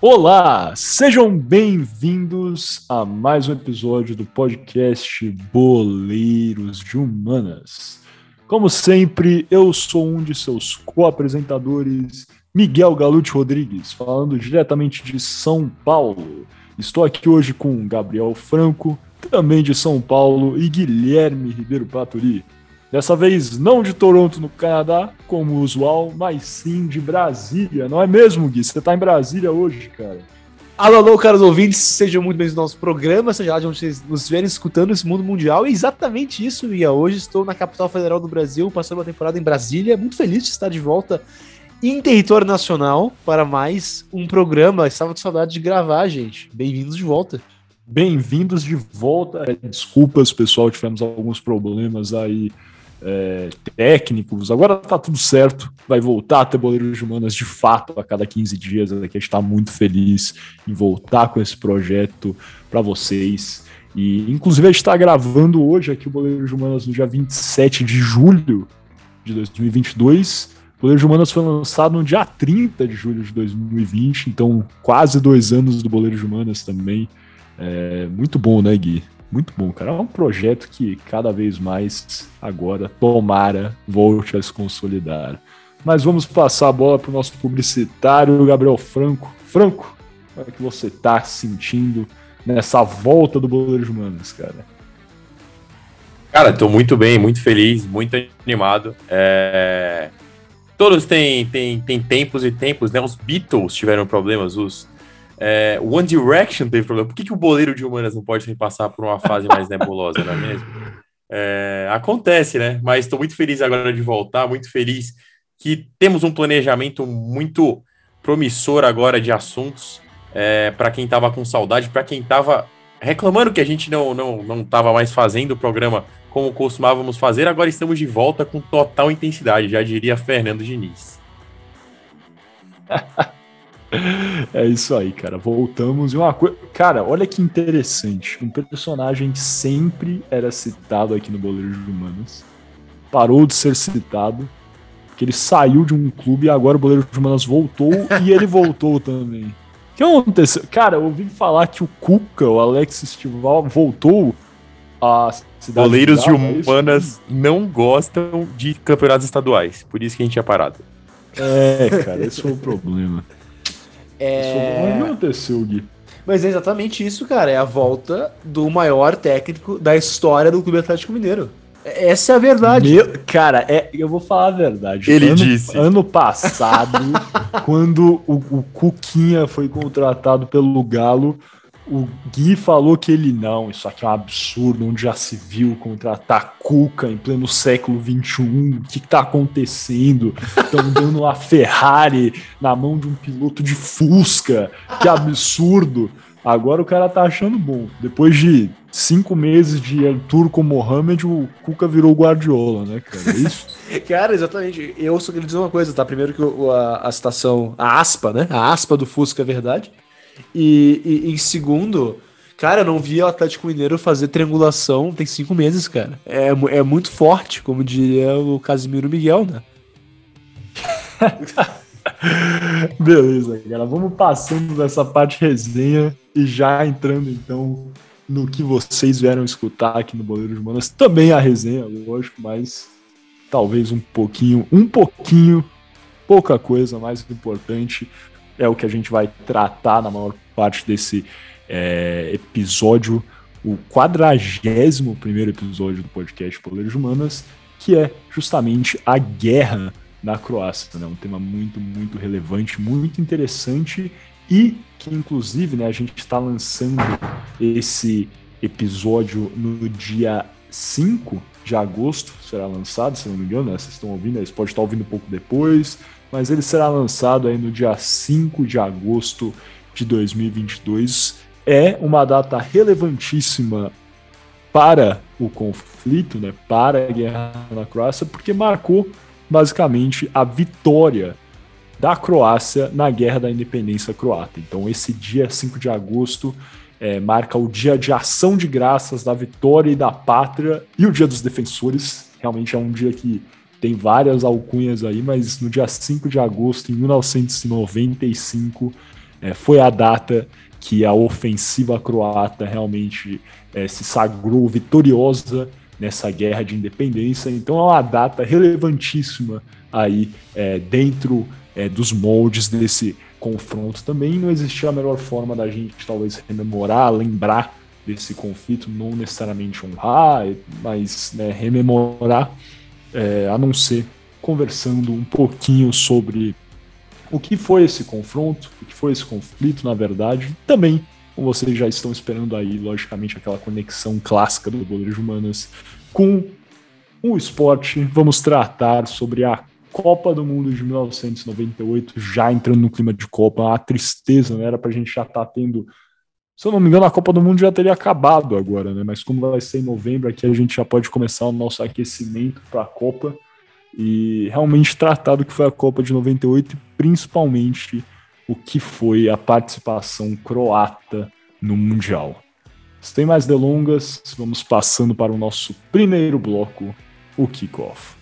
Olá, sejam bem-vindos a mais um episódio do podcast Boleiros de Humanas. Como sempre, eu sou um de seus co-apresentadores, Miguel Galute Rodrigues, falando diretamente de São Paulo. Estou aqui hoje com Gabriel Franco, também de São Paulo, e Guilherme Ribeiro Paturi. Dessa vez não de Toronto, no Canadá, como usual, mas sim de Brasília. Não é mesmo, Gui? Você tá em Brasília hoje, cara. Alô, alô, caros ouvintes, sejam muito bem-vindos ao nosso programa, seja lá de onde vocês nos estiverem escutando esse mundo mundial. E exatamente isso, Mia. Hoje estou na capital federal do Brasil, passando uma temporada em Brasília. Muito feliz de estar de volta em território nacional para mais um programa. Estava com saudade de gravar, gente. Bem-vindos de volta. Bem-vindos de volta. Desculpas, pessoal, tivemos alguns problemas aí é, técnicos. Agora tá tudo certo, vai voltar a ter boleiros de humanas de fato a cada 15 dias. Aqui a gente está muito feliz em voltar com esse projeto para vocês. E inclusive a gente está gravando hoje aqui o Boleiro de Humanas no dia 27 de julho de 2022. O Boleiro de Humanas foi lançado no dia 30 de julho de 2020, então quase dois anos do Boleiro de Humanas também. É, muito bom, né, Gui? Muito bom, cara. É um projeto que cada vez mais agora, tomara, volte a se consolidar. Mas vamos passar a bola para o nosso publicitário, Gabriel Franco. Franco, como é que você está sentindo nessa volta do Boleiro de Humanas, cara? Cara, estou muito bem, muito feliz, muito animado. É... Todos têm, têm, têm tempos e tempos, né? Os Beatles tiveram problemas, os é, One Direction teve problema. Por que, que o boleiro de humanas não pode passar por uma fase mais nebulosa, não é mesmo? É, acontece, né? Mas estou muito feliz agora de voltar, muito feliz que temos um planejamento muito promissor agora de assuntos é, para quem estava com saudade, para quem estava reclamando que a gente não não não estava mais fazendo o programa como costumávamos fazer. Agora estamos de volta com total intensidade, já diria Fernando Diniz. É isso aí, cara. Voltamos. E uma coisa. Cara, olha que interessante. Um personagem que sempre era citado aqui no Boleiro de Humanas parou de ser citado. Porque ele saiu de um clube e agora o Boleiro de Humanas voltou e ele voltou também. O que aconteceu? Cara, eu ouvi falar que o Cuca, o Alex Estival, voltou a cidade. Boleiros de, de Humanas não gostam de campeonatos estaduais. Por isso que a gente tinha parado. É, cara, esse foi o problema. É... Isso não aconteceu, Gui. Mas é exatamente isso, cara. É a volta do maior técnico da história do Clube Atlético Mineiro. Essa é a verdade. Meu, cara, é, eu vou falar a verdade. Ele ano, disse. Ano passado, quando o, o Cuquinha foi contratado pelo Galo, o Gui falou que ele não, isso aqui é um absurdo, onde já se viu contratar Cuca em pleno século XXI, o que está acontecendo? Estão dando uma Ferrari na mão de um piloto de Fusca, que absurdo. Agora o cara tá achando bom. Depois de cinco meses de com Mohamed, o Cuca virou Guardiola, né, cara? É isso? cara, exatamente. Eu só queria dizer uma coisa, tá? Primeiro que a, a citação, a aspa, né? A aspa do Fusca é verdade. E, e em segundo, cara, eu não vi o Atlético Mineiro fazer triangulação tem cinco meses, cara. É, é muito forte, como diria o Casimiro Miguel, né? Beleza, galera. Vamos passando dessa parte resenha e já entrando então no que vocês vieram escutar aqui no Boleiro de Manas. Também a resenha, lógico, mas talvez um pouquinho, um pouquinho, pouca coisa mais importante é o que a gente vai tratar na maior parte desse é, episódio, o quadragésimo primeiro episódio do podcast Poderes Humanas, que é justamente a guerra na Croácia, né? Um tema muito, muito relevante, muito interessante e que, inclusive, né, a gente está lançando esse episódio no dia 5 de agosto, será lançado, se não me engano, né? Vocês estão ouvindo, eles podem estar ouvindo um pouco depois, mas ele será lançado aí no dia 5 de agosto de 2022. É uma data relevantíssima para o conflito, né, para a guerra na Croácia, porque marcou basicamente a vitória da Croácia na Guerra da Independência Croata. Então, esse dia 5 de agosto é, marca o dia de ação de graças da vitória e da pátria e o dia dos defensores. Realmente é um dia que tem várias alcunhas aí, mas no dia 5 de agosto, em 1995, é, foi a data que a ofensiva croata realmente é, se sagrou vitoriosa nessa guerra de independência. Então é uma data relevantíssima aí é, dentro é, dos moldes desse confronto. Também não existia a melhor forma da gente talvez rememorar, lembrar desse conflito, não necessariamente honrar, mas né, rememorar, é, a não ser conversando um pouquinho sobre o que foi esse confronto, o que foi esse conflito, na verdade, também como vocês já estão esperando aí, logicamente, aquela conexão clássica do Boleiros Humanas com o esporte, vamos tratar sobre a Copa do Mundo de 1998, já entrando no clima de Copa, a tristeza, né? Era pra gente já estar tá tendo. Se eu não me engano, a Copa do Mundo já teria acabado agora, né? Mas como vai ser em novembro, aqui a gente já pode começar o nosso aquecimento para a Copa e realmente tratar do que foi a Copa de 98 e principalmente o que foi a participação croata no Mundial. Sem mais delongas, vamos passando para o nosso primeiro bloco, o kickoff.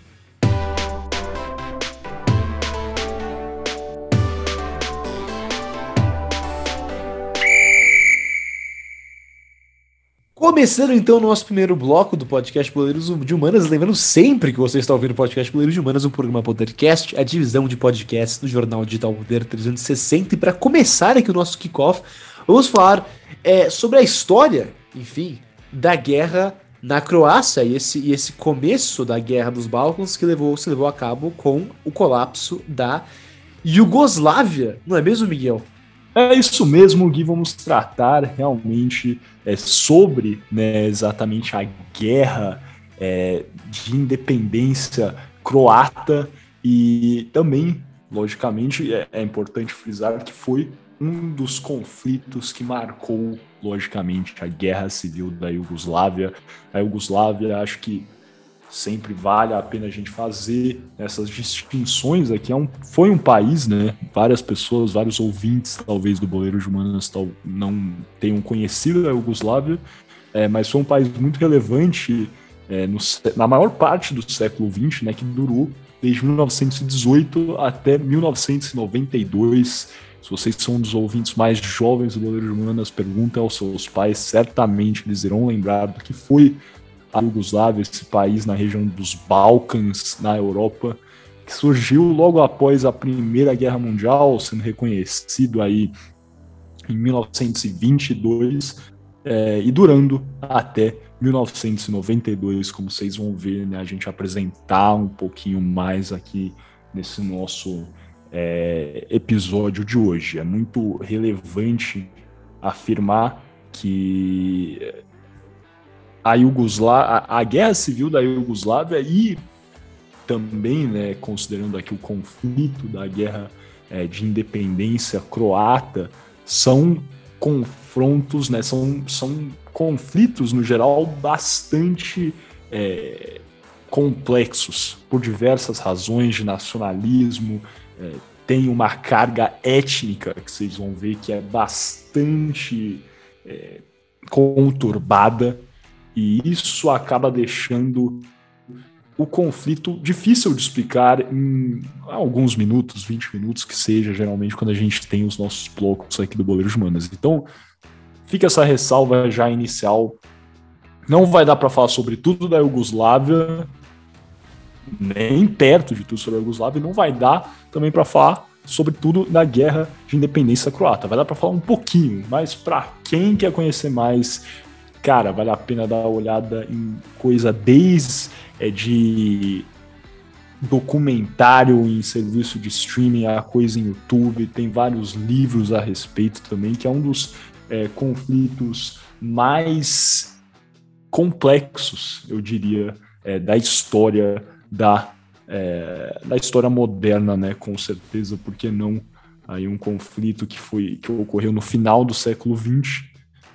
Começando então o nosso primeiro bloco do podcast Boleiros de Humanas, lembrando sempre que você está ouvindo o podcast Boleiros de Humanas, um programa podcast, a divisão de podcasts do jornal digital Poder 360. E para começar aqui o nosso kickoff, vamos falar é, sobre a história, enfim, da guerra na Croácia e esse, e esse começo da guerra dos Balcãs que levou, se levou a cabo com o colapso da Iugoslávia, não é mesmo, Miguel? É isso mesmo, Gui. Vamos tratar realmente é, sobre né, exatamente a guerra é, de independência croata e também, logicamente, é, é importante frisar que foi um dos conflitos que marcou, logicamente, a guerra civil da Iugoslávia. A Iugoslávia, acho que sempre vale a pena a gente fazer essas distinções aqui. É um, foi um país, né? Várias pessoas, vários ouvintes, talvez, do Boleiro de Humanas tal, não tenham conhecido a Iugoslávia, é, mas foi um país muito relevante é, no, na maior parte do século XX, né? Que durou desde 1918 até 1992. Se vocês são um dos ouvintes mais jovens do Boleiro de Humanas, perguntem aos seus pais, certamente eles irão lembrar do que foi a Iugoslávia, esse país na região dos Balcãs, na Europa, que surgiu logo após a Primeira Guerra Mundial, sendo reconhecido aí em 1922 é, e durando até 1992, como vocês vão ver, né, a gente apresentar um pouquinho mais aqui nesse nosso é, episódio de hoje. É muito relevante afirmar que a Yugoslávia, a, a guerra civil da Iugoslávia e também, né, considerando aqui o conflito da guerra é, de independência croata, são confrontos, né, são, são conflitos no geral bastante é, complexos por diversas razões de nacionalismo, é, tem uma carga étnica que vocês vão ver que é bastante é, conturbada e isso acaba deixando o conflito difícil de explicar em alguns minutos, 20 minutos que seja, geralmente, quando a gente tem os nossos blocos aqui do Boleiro de Humanas. Então, fica essa ressalva já inicial. Não vai dar para falar sobre tudo da Iugoslávia, nem perto de tudo sobre a Iugoslávia, não vai dar também para falar sobre tudo da guerra de independência croata. Vai dar para falar um pouquinho, mas para quem quer conhecer mais cara, vale a pena dar uma olhada em coisa desde é, de documentário em serviço de streaming, a coisa em YouTube, tem vários livros a respeito também, que é um dos é, conflitos mais complexos, eu diria, é, da história da, é, da história moderna, né? Com certeza, porque não aí um conflito que foi que ocorreu no final do século XX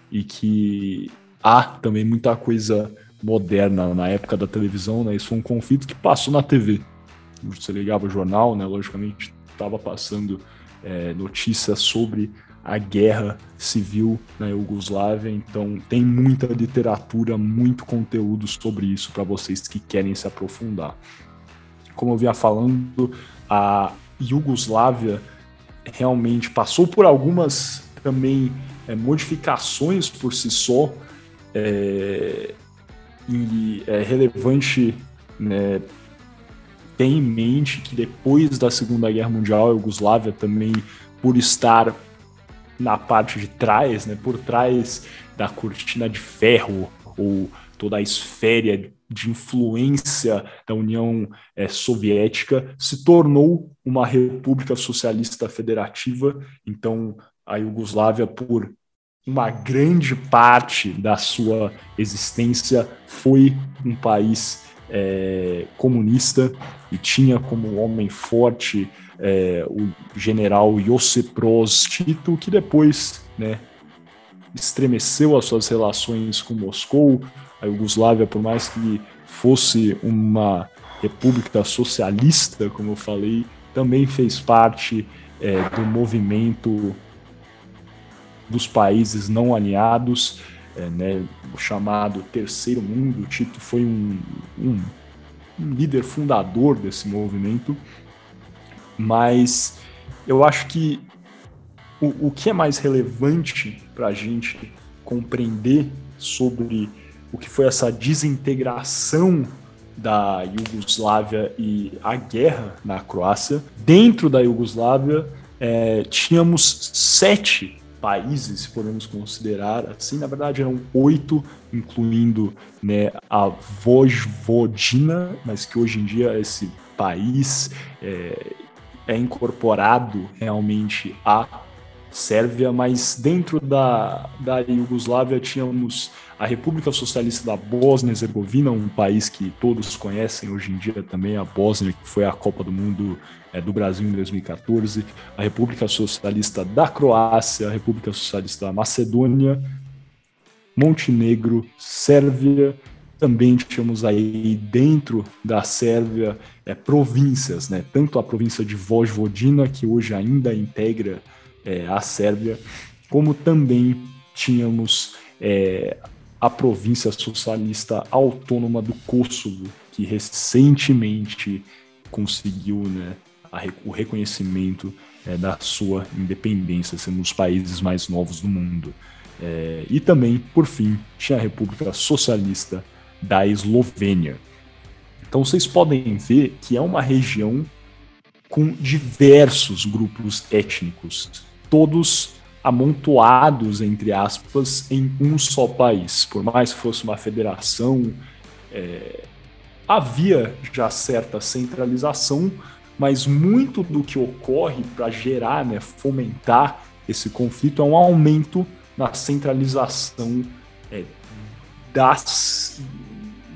e que há também muita coisa moderna na época da televisão, né? Isso foi um conflito que passou na TV. Você ligava o jornal, né? Logicamente estava passando é, notícias sobre a guerra civil na Iugoslávia, então tem muita literatura, muito conteúdo sobre isso para vocês que querem se aprofundar. Como eu vinha falando, a Iugoslávia realmente passou por algumas também é, modificações por si só, é, é relevante né, ter em mente que depois da Segunda Guerra Mundial, a Iugoslávia também, por estar na parte de trás, né, por trás da cortina de ferro ou toda a esfera de influência da União é, Soviética, se tornou uma república socialista federativa. Então, a Iugoslávia, por uma grande parte da sua existência, foi um país é, comunista e tinha como homem forte é, o general Josip Broz Tito, que depois né, estremeceu as suas relações com Moscou. A Iugoslávia, por mais que fosse uma república socialista, como eu falei, também fez parte é, do movimento dos países não alinhados, é, né, o chamado Terceiro Mundo. Tito foi um, um, um líder fundador desse movimento, mas eu acho que o, o que é mais relevante para a gente compreender sobre o que foi essa desintegração da Iugoslávia e a guerra na Croácia. Dentro da Iugoslávia, é, tínhamos sete países, se podemos considerar assim. Na verdade, eram oito, incluindo né, a Vojvodina, mas que hoje em dia esse país é, é incorporado realmente à Sérvia, mas dentro da, da Iugoslávia tínhamos a República Socialista da Bósnia Herzegovina, um país que todos conhecem hoje em dia também, a Bósnia, que foi a Copa do Mundo é, do Brasil em 2014, a República Socialista da Croácia, a República Socialista da Macedônia, Montenegro, Sérvia, também tínhamos aí dentro da Sérvia é, províncias, né? tanto a província de Vojvodina, que hoje ainda integra é, a Sérvia, como também tínhamos é, a província socialista autônoma do Kosovo, que recentemente conseguiu né, a, o reconhecimento é, da sua independência, sendo um dos países mais novos do mundo. É, e também, por fim, tinha a República Socialista da Eslovênia. Então vocês podem ver que é uma região com diversos grupos étnicos todos amontoados, entre aspas, em um só país. Por mais que fosse uma federação, é, havia já certa centralização, mas muito do que ocorre para gerar, né, fomentar esse conflito é um aumento na centralização é, das,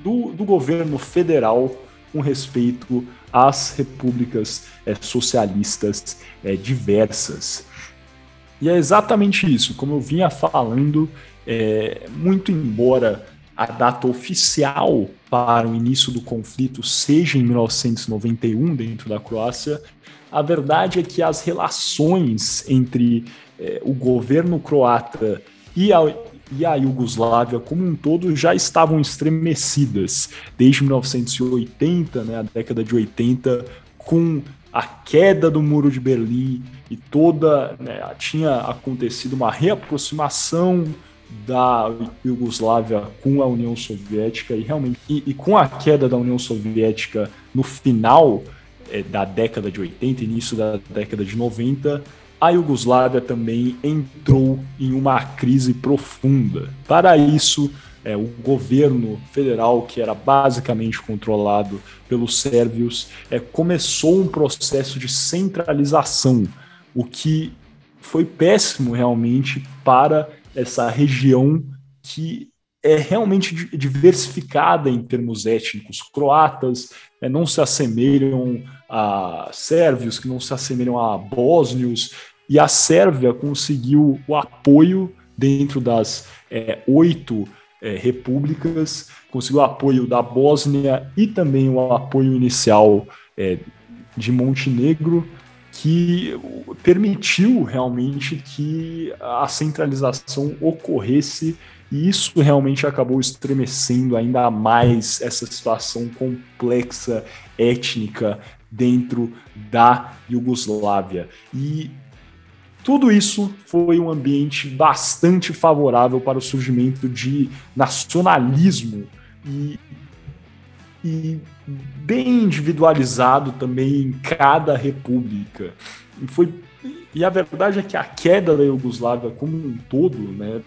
do, do, governo federal com respeito às repúblicas é, socialistas é, diversas. E é exatamente isso, como eu vinha falando, é, muito embora a data oficial para o início do conflito seja em 1991 dentro da Croácia, a verdade é que as relações entre é, o governo croata e a, e a Iugoslávia como um todo já estavam estremecidas desde 1980, né, a década de 80, com a queda do muro de Berlim e toda né, tinha acontecido uma reaproximação da Iugoslávia com a União Soviética e realmente e, e com a queda da União Soviética no final é, da década de 80, início da década de 90, a Iugoslávia também entrou em uma crise profunda. Para isso, é, o governo federal, que era basicamente controlado pelos sérvios, é, começou um processo de centralização, o que foi péssimo realmente para essa região que é realmente diversificada em termos étnicos. Croatas é, não se assemelham a sérvios, que não se assemelham a bósnios, e a Sérvia conseguiu o apoio dentro das é, oito é, repúblicas, conseguiu apoio da Bósnia e também o apoio inicial é, de Montenegro, que permitiu realmente que a centralização ocorresse e isso realmente acabou estremecendo ainda mais essa situação complexa étnica dentro da Iugoslávia. E tudo isso foi um ambiente bastante favorável para o surgimento de nacionalismo e, e bem individualizado também em cada república. E, foi, e a verdade é que a queda da Iugoslávia como um todo né,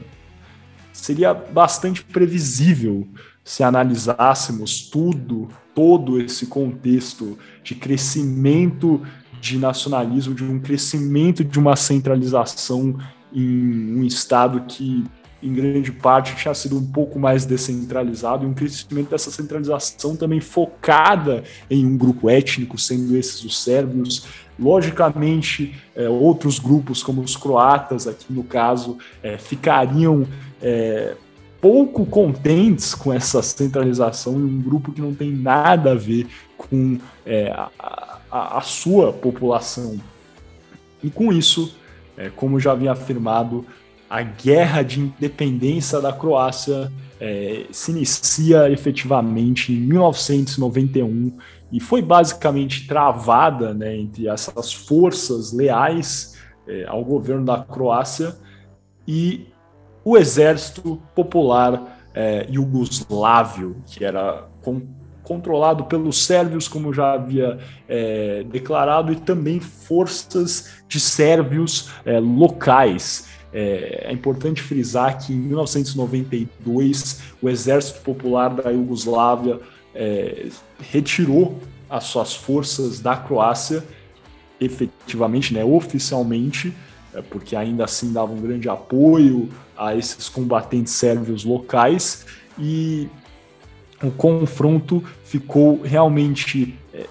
seria bastante previsível se analisássemos tudo, todo esse contexto de crescimento de nacionalismo, de um crescimento de uma centralização em um Estado que, em grande parte, tinha sido um pouco mais descentralizado, e um crescimento dessa centralização também focada em um grupo étnico, sendo esses os sérvios. Logicamente, é, outros grupos, como os croatas, aqui no caso, é, ficariam. É, pouco contentes com essa centralização em um grupo que não tem nada a ver com é, a, a, a sua população. E com isso, é, como já havia afirmado, a guerra de independência da Croácia é, se inicia efetivamente em 1991 e foi basicamente travada né, entre essas forças leais é, ao governo da Croácia e o exército popular é, iugoslávio, que era com, controlado pelos sérvios, como já havia é, declarado, e também forças de sérvios é, locais. É, é, importante frisar que em 1992 o Exército Popular da Iugoslávia é, retirou as suas forças da Croácia, efetivamente, né, oficialmente, é, porque ainda assim dava um grande apoio a esses combatentes sérvios locais, e o confronto ficou realmente é,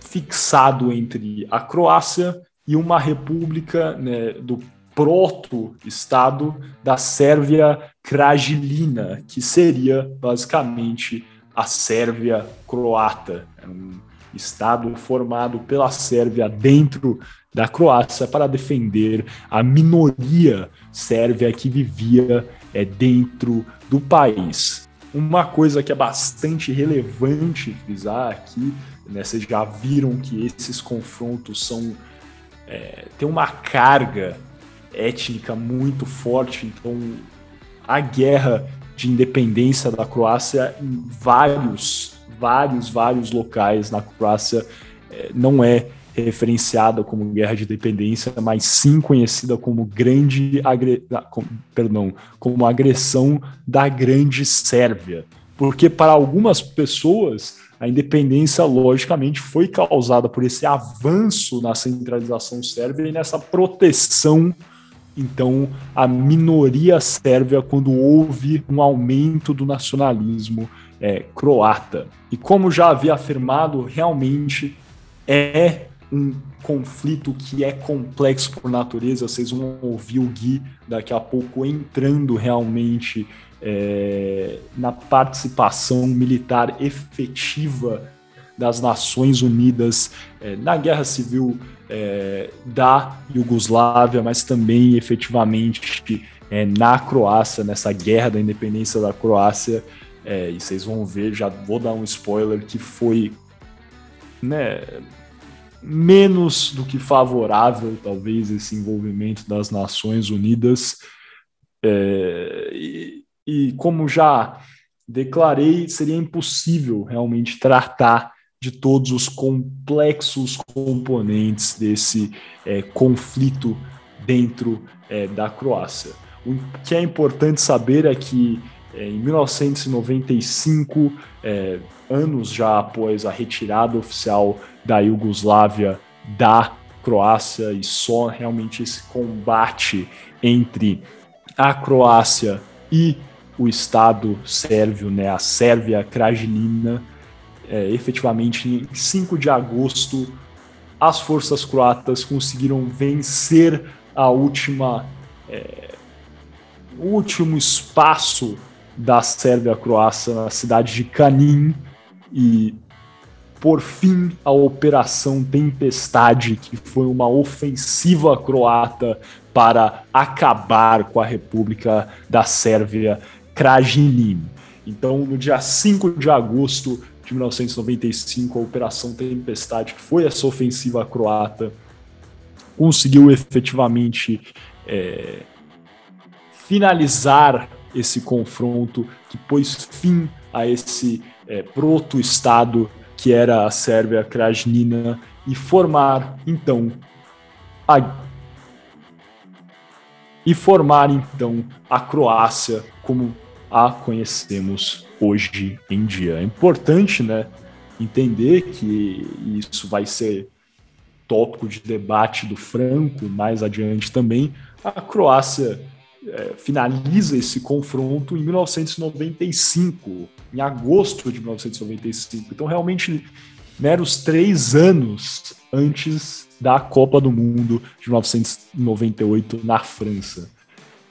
fixado entre a Croácia e uma república né, do proto-estado da Sérvia Krajilina, que seria basicamente a Sérvia croata, um estado formado pela Sérvia dentro da Croácia para defender a minoria sérvia que vivia é, dentro do país. Uma coisa que é bastante relevante frisar aqui, né, vocês já viram que esses confrontos são é, tem uma carga étnica muito forte, então a guerra de independência da Croácia em vários, vários, vários locais na Croácia é, não é referenciada como guerra de independência, mas sim conhecida como grande agre... perdão, como agressão da grande Sérvia. Porque para algumas pessoas a independência logicamente foi causada por esse avanço na centralização sérvia e nessa proteção então a minoria sérvia quando houve um aumento do nacionalismo é, croata. E como já havia afirmado, realmente é um conflito que é complexo por natureza. Vocês vão ouvir o Gui daqui a pouco entrando realmente é, na participação militar efetiva das Nações Unidas é, na guerra civil é, da Iugoslávia, mas também efetivamente é, na Croácia, nessa guerra da independência da Croácia. É, e vocês vão ver, já vou dar um spoiler, que foi né, menos do que favorável, talvez, esse envolvimento das Nações Unidas. É, e, e, como já declarei, seria impossível realmente tratar de todos os complexos componentes desse é, conflito dentro é, da Croácia. O que é importante saber é que é, em 1995, é, anos já após a retirada oficial da Iugoslávia da Croácia e só realmente esse combate entre a Croácia e o Estado sérvio, né, a Sérvia Krajina, é, efetivamente em 5 de agosto, as forças croatas conseguiram vencer a última, é, o último espaço da Sérvia-Croácia na cidade de Kanin e por fim a Operação Tempestade, que foi uma ofensiva croata para acabar com a República da Sérvia Krajinin. Então, no dia 5 de agosto de 1995, a Operação Tempestade, que foi essa ofensiva croata, conseguiu efetivamente é, finalizar esse confronto que pôs fim a esse é, proto-estado que era a Sérvia Krajnina e formar então a e formar então a Croácia como a conhecemos hoje em dia. É importante, né, entender que isso vai ser tópico de debate do Franco mais adiante também. A Croácia é, finaliza esse confronto em 1995, em agosto de 1995. Então, realmente, meros três anos antes da Copa do Mundo de 1998 na França.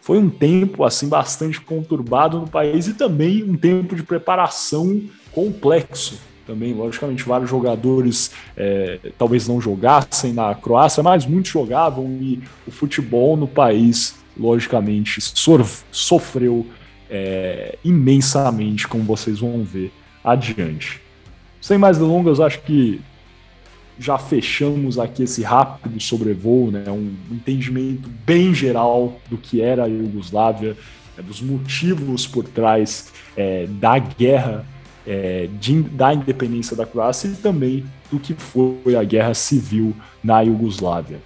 Foi um tempo assim bastante conturbado no país e também um tempo de preparação complexo. Também, logicamente, vários jogadores é, talvez não jogassem na Croácia, mas muitos jogavam e o futebol no país, logicamente, sofreu é, imensamente, como vocês vão ver adiante. Sem mais delongas, acho que já fechamos aqui esse rápido sobrevoo, né, um entendimento bem geral do que era a Iugoslávia, né, dos motivos por trás é, da guerra é, de, da independência da Croácia e também do que foi a guerra civil na Iugoslávia.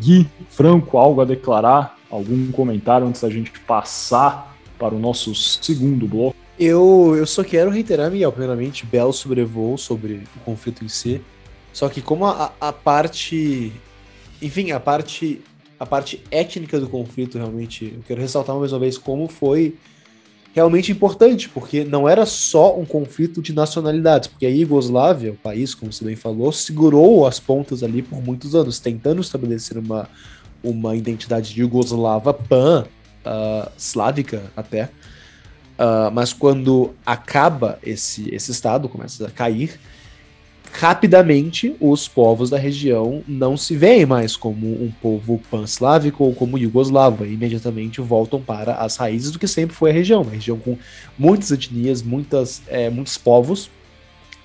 Gui, Franco, algo a declarar? Algum comentário antes da gente passar para o nosso segundo bloco? Eu, eu só quero reiterar minha, primeiramente, belo sobrevoo sobre o conflito em si. Só que como a, a parte. Enfim, a parte. A parte étnica do conflito, realmente, eu quero ressaltar mais uma vez como foi realmente importante, porque não era só um conflito de nacionalidades, porque a Iugoslávia, o país, como você bem falou, segurou as pontas ali por muitos anos, tentando estabelecer uma, uma identidade Yugoslava pan-slávica uh, até. Uh, mas quando acaba esse, esse estado, começa a cair, rapidamente os povos da região não se veem mais como um povo pan-slávico ou como yugoslavo, e imediatamente voltam para as raízes do que sempre foi a região, uma região com muitas etnias, muitas, é, muitos povos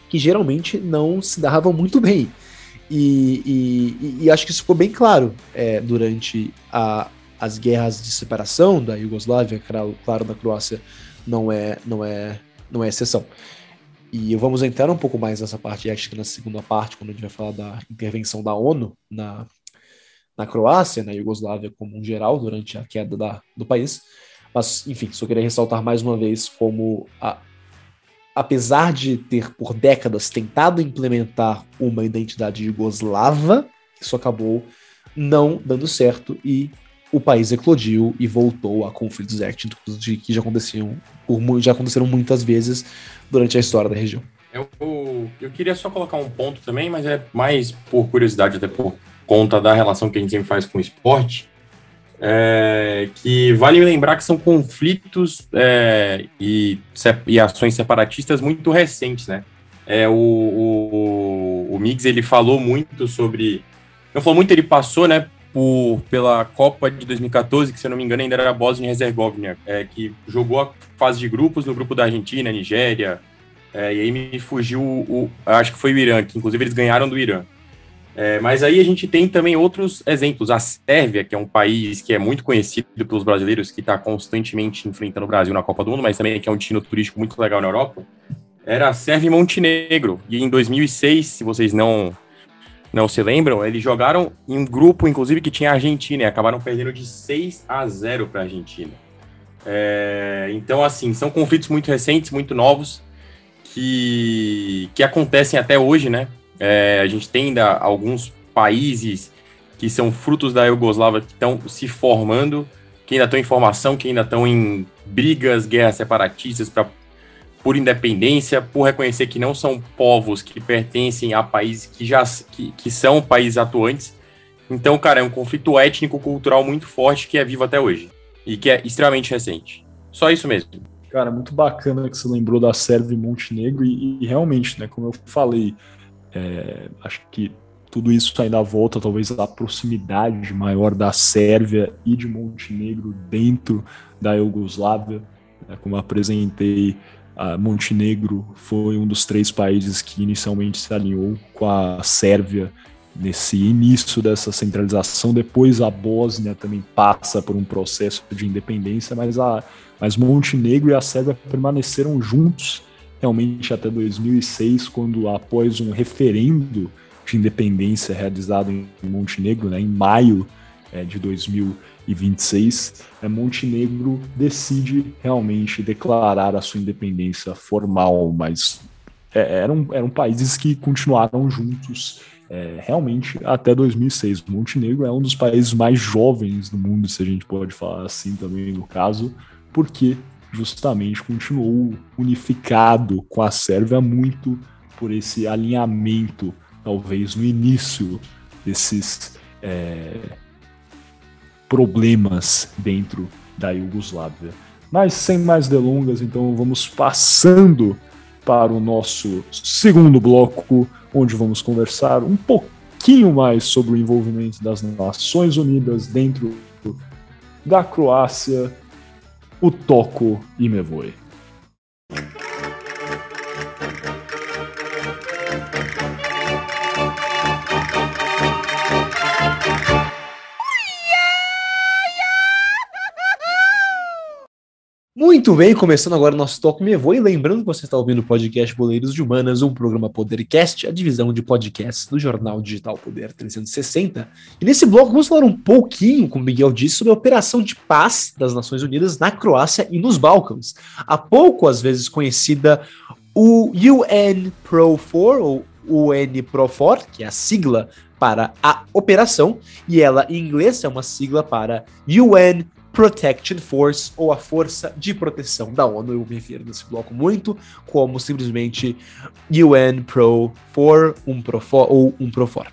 que geralmente não se davam muito bem. E, e, e acho que isso ficou bem claro é, durante a, as guerras de separação da Iugoslávia, claro, da Croácia não é, não é, não é exceção. E vamos entrar um pouco mais nessa parte ética na segunda parte, quando a gente vai falar da intervenção da ONU na, na Croácia, na Iugoslávia como um geral, durante a queda da, do país. Mas, enfim, só queria ressaltar mais uma vez como, a, apesar de ter por décadas tentado implementar uma identidade jugoslava, isso acabou não dando certo e o país eclodiu e voltou a conflitos étnicos de que já aconteciam já aconteceram muitas vezes durante a história da região. Eu, eu queria só colocar um ponto também, mas é mais por curiosidade, até por conta da relação que a gente sempre faz com o esporte, é, que vale lembrar que são conflitos é, e, e, ações separatistas muito recentes, né? É, o, o, o Mix ele falou muito sobre. Não falou muito, ele passou, né, por, pela Copa de 2014, que se eu não me engano ainda era a Bosnia e Herzegovina, é, que jogou a fase de grupos no grupo da Argentina, Nigéria, é, e aí me fugiu o, acho que foi o Irã, que inclusive eles ganharam do Irã. É, mas aí a gente tem também outros exemplos. A Sérvia, que é um país que é muito conhecido pelos brasileiros, que está constantemente enfrentando o Brasil na Copa do Mundo, mas também que é um destino turístico muito legal na Europa, era a Sérvia e Montenegro. E em 2006, se vocês não não se lembram, eles jogaram em um grupo, inclusive, que tinha a Argentina e acabaram perdendo de 6 a 0 para a Argentina. É, então, assim, são conflitos muito recentes, muito novos, que, que acontecem até hoje, né? É, a gente tem ainda alguns países que são frutos da Iugoslávia que estão se formando, que ainda estão em formação, que ainda estão em brigas, guerras separatistas para por independência, por reconhecer que não são povos que pertencem a países que já que, que são países atuantes. Então, cara, é um conflito étnico-cultural muito forte que é vivo até hoje e que é extremamente recente. Só isso mesmo. Cara, muito bacana que você lembrou da Sérvia e Montenegro e, e realmente, né, como eu falei, é, acho que tudo isso ainda volta talvez à proximidade maior da Sérvia e de Montenegro dentro da Iugoslávia, né, como apresentei Montenegro foi um dos três países que inicialmente se alinhou com a Sérvia nesse início dessa centralização. Depois a Bósnia também passa por um processo de independência, mas, a, mas Montenegro e a Sérvia permaneceram juntos realmente até 2006, quando após um referendo de independência realizado em Montenegro, né, em maio é, de 2026, é, Montenegro decide realmente declarar a sua independência formal, mas é, eram, eram países que continuaram juntos é, realmente até 2006. Montenegro é um dos países mais jovens do mundo, se a gente pode falar assim também no caso, porque justamente continuou unificado com a Sérvia muito por esse alinhamento, talvez no início desses é, problemas dentro da Iugoslávia. Mas sem mais delongas, então vamos passando para o nosso segundo bloco, onde vamos conversar um pouquinho mais sobre o envolvimento das Nações Unidas dentro da Croácia, o Toco e Muito bem, começando agora o nosso Toque Me Voe. Lembrando que você está ouvindo o podcast Boleiros de Humanas, um programa Podercast, a divisão de podcasts do jornal digital Poder 360. E nesse bloco vamos falar um pouquinho, como o Miguel disse, sobre a operação de paz das Nações Unidas na Croácia e nos Balcãs. Há pouco, às vezes, conhecida o UN Pro 4, ou UN Pro 4, que é a sigla para a operação, e ela em inglês é uma sigla para UN Protection Force, ou a Força de Proteção da ONU. Eu me refiro nesse bloco muito como simplesmente UN Pro 4, um Profor ou um Profor.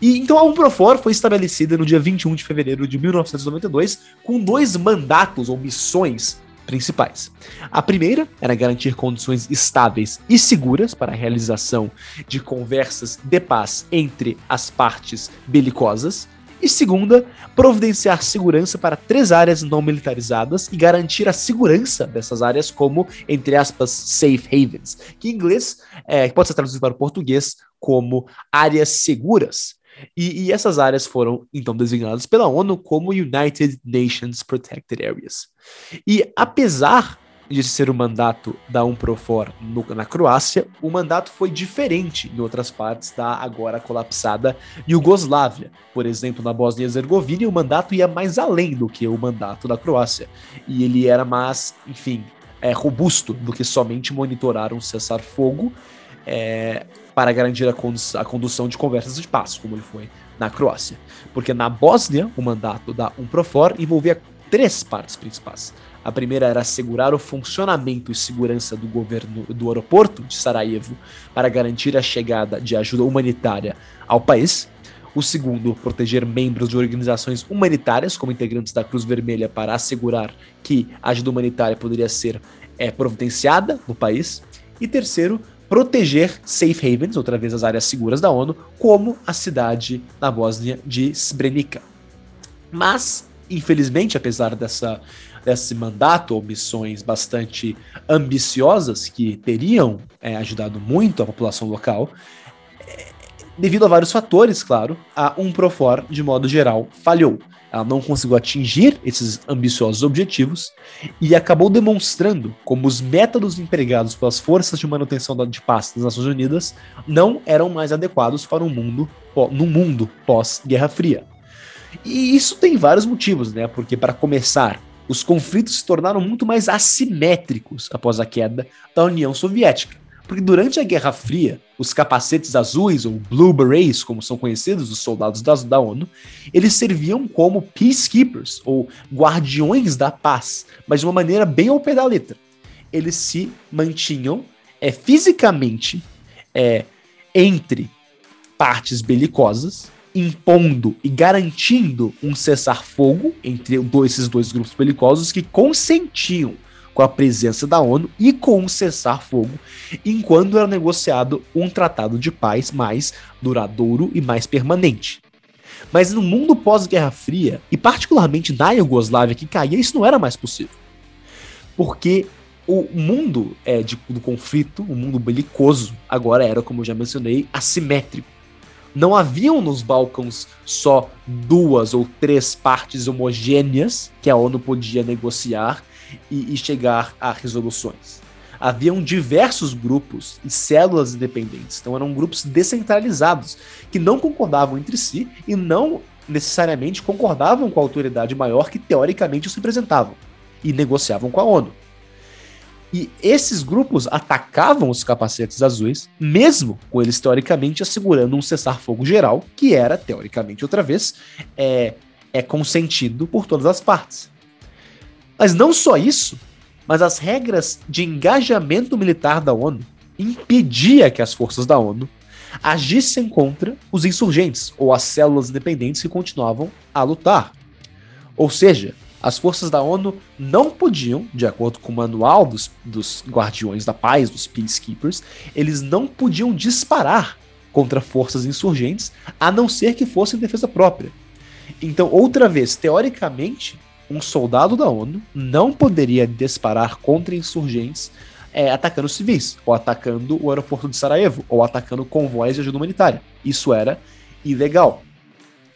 E então a UNPROFOR foi estabelecida no dia 21 de fevereiro de 1992 com dois mandatos ou missões principais. A primeira era garantir condições estáveis e seguras para a realização de conversas de paz entre as partes belicosas, e segunda, providenciar segurança para três áreas não militarizadas e garantir a segurança dessas áreas como, entre aspas, safe havens, que em inglês é, pode ser traduzido para o português como áreas seguras. E, e, essas áreas foram então designadas pela ONU como United Nations Protected Areas. E apesar de ser o mandato da Umprofor no, na Croácia, o mandato foi diferente em outras partes da agora colapsada Iugoslávia. Por exemplo, na Bósnia e Herzegovina, o mandato ia mais além do que o mandato da Croácia. E ele era mais, enfim, é, robusto do que somente monitorar um cessar-fogo é, para garantir a, condu a condução de conversas de paz, como ele foi na Croácia. Porque na Bósnia, o mandato da Umprofor envolvia três partes principais a primeira era assegurar o funcionamento e segurança do governo do aeroporto de Sarajevo para garantir a chegada de ajuda humanitária ao país. O segundo, proteger membros de organizações humanitárias, como integrantes da Cruz Vermelha, para assegurar que a ajuda humanitária poderia ser é, providenciada no país. E terceiro, proteger safe havens, outra vez as áreas seguras da ONU, como a cidade na Bósnia de Srebrenica. Mas, infelizmente, apesar dessa desse mandato ou missões bastante ambiciosas que teriam é, ajudado muito a população local, é, devido a vários fatores, claro, a Umprofor, de modo geral, falhou. Ela não conseguiu atingir esses ambiciosos objetivos e acabou demonstrando como os métodos empregados pelas forças de manutenção de paz das Nações Unidas não eram mais adequados para um mundo no mundo pós-Guerra Fria. E isso tem vários motivos, né? Porque para começar, os conflitos se tornaram muito mais assimétricos após a queda da União Soviética. Porque durante a Guerra Fria, os capacetes azuis, ou Blue Berets, como são conhecidos os soldados da, da ONU, eles serviam como peacekeepers, ou guardiões da paz, mas de uma maneira bem ao pé da letra. Eles se mantinham é, fisicamente é, entre partes belicosas, impondo e garantindo um cessar-fogo entre esses dois grupos belicosos que consentiam com a presença da ONU e com um cessar-fogo, enquanto era negociado um tratado de paz mais duradouro e mais permanente. Mas no mundo pós-Guerra Fria, e particularmente na Iugoslávia que caía, isso não era mais possível. Porque o mundo é, de, do conflito, o mundo belicoso, agora era, como eu já mencionei, assimétrico não haviam nos Balcãs só duas ou três partes homogêneas que a ONU podia negociar e, e chegar a resoluções. Haviam diversos grupos e células independentes, então eram grupos descentralizados que não concordavam entre si e não necessariamente concordavam com a autoridade maior que teoricamente os representavam e negociavam com a ONU. E esses grupos atacavam os capacetes azuis, mesmo com eles teoricamente assegurando um cessar-fogo geral, que era, teoricamente, outra vez, é, é consentido por todas as partes. Mas não só isso, mas as regras de engajamento militar da ONU impedia que as forças da ONU agissem contra os insurgentes ou as células independentes que continuavam a lutar. Ou seja, as forças da ONU não podiam, de acordo com o manual dos, dos Guardiões da Paz, dos Peacekeepers, eles não podiam disparar contra forças insurgentes, a não ser que fosse em defesa própria. Então, outra vez, teoricamente, um soldado da ONU não poderia disparar contra insurgentes é, atacando civis, ou atacando o aeroporto de Sarajevo, ou atacando convoés de ajuda humanitária. Isso era ilegal.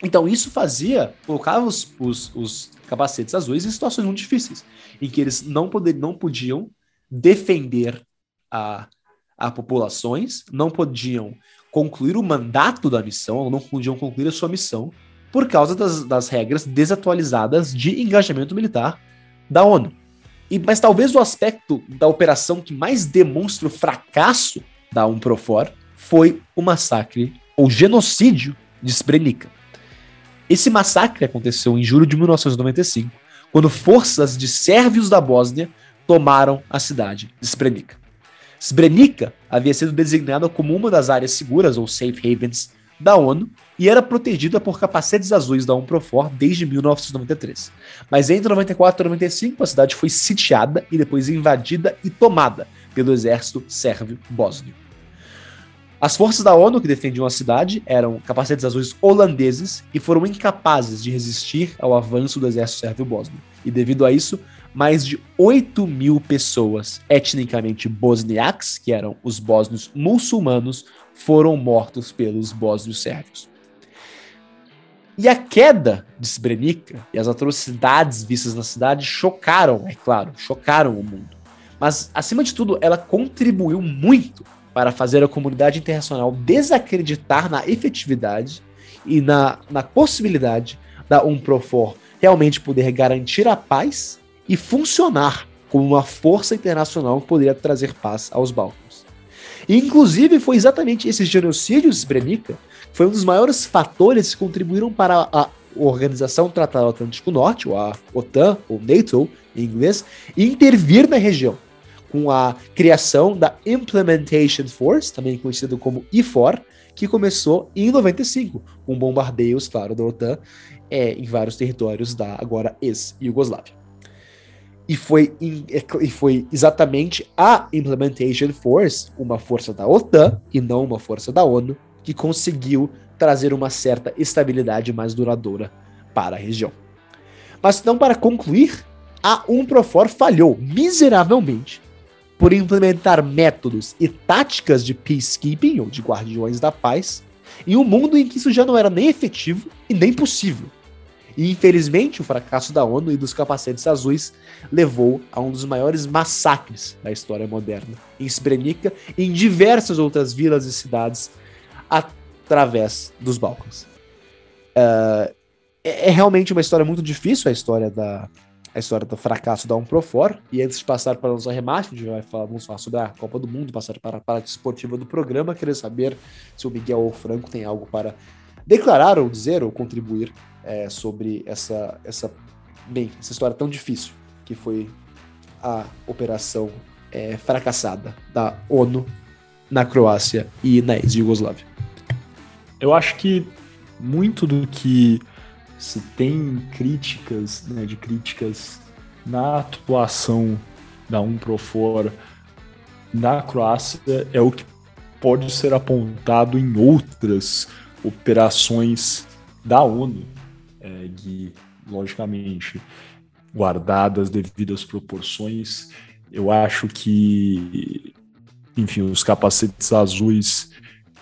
Então, isso fazia, colocava os, os, os capacetes azuis em situações muito difíceis, em que eles não, poder, não podiam defender a, a populações, não podiam concluir o mandato da missão, não podiam concluir a sua missão, por causa das, das regras desatualizadas de engajamento militar da ONU. E, mas talvez o aspecto da operação que mais demonstra o fracasso da UNPROFOR foi o massacre ou genocídio de Srebrenica. Esse massacre aconteceu em julho de 1995, quando forças de sérvios da Bósnia tomaram a cidade de Srebrenica. Srebrenica havia sido designada como uma das áreas seguras ou safe havens da ONU e era protegida por capacetes azuis da UNPROFOR desde 1993. Mas entre 94 e 95 a cidade foi sitiada e depois invadida e tomada pelo exército sérvio bósnio. As forças da ONU que defendiam a cidade eram capacetes azuis holandeses e foram incapazes de resistir ao avanço do exército sérvio bósnio. E devido a isso, mais de 8 mil pessoas etnicamente bosniaques, que eram os bósnios muçulmanos, foram mortos pelos bósnios sérvios. E a queda de Srebrenica e as atrocidades vistas na cidade chocaram, é claro, chocaram o mundo. Mas, acima de tudo, ela contribuiu muito para fazer a comunidade internacional desacreditar na efetividade e na, na possibilidade da UNPROFOR realmente poder garantir a paz e funcionar como uma força internacional que poderia trazer paz aos Balcãs. E, inclusive, foi exatamente esse genocídio Srebrenica que foi um dos maiores fatores que contribuíram para a Organização do Tratado Atlântico Norte, ou a OTAN, ou NATO em inglês, intervir na região com a criação da Implementation Force, também conhecido como IFOR, que começou em 95, com bombardeios, claro, da OTAN é, em vários territórios da agora ex-Yugoslávia. E foi, é, e foi exatamente a Implementation Force, uma força da OTAN e não uma força da ONU, que conseguiu trazer uma certa estabilidade mais duradoura para a região. Mas não para concluir, a UNPROFOR falhou miseravelmente por implementar métodos e táticas de peacekeeping, ou de guardiões da paz, em um mundo em que isso já não era nem efetivo e nem possível. E infelizmente, o fracasso da ONU e dos capacetes azuis levou a um dos maiores massacres da história moderna, em Srebrenica e em diversas outras vilas e cidades através dos Balcãs. Uh, é, é realmente uma história muito difícil a história da, a história do fracasso da Unprofor. E antes de passar para o nosso remate, a gente vai falar, vamos falar sobre a Copa do Mundo, passar para a parte esportiva do programa. Queria saber se o Miguel ou o Franco tem algo para declarar ou dizer ou contribuir é, sobre essa, essa, bem, essa história tão difícil que foi a operação é, fracassada da ONU na Croácia e na ex-Yugoslávia. Eu acho que muito do que se tem críticas, né, de críticas na atuação da Unprofor na Croácia é o que pode ser apontado em outras operações da ONU, é, de, logicamente, guardadas devidas proporções. Eu acho que, enfim, os capacetes azuis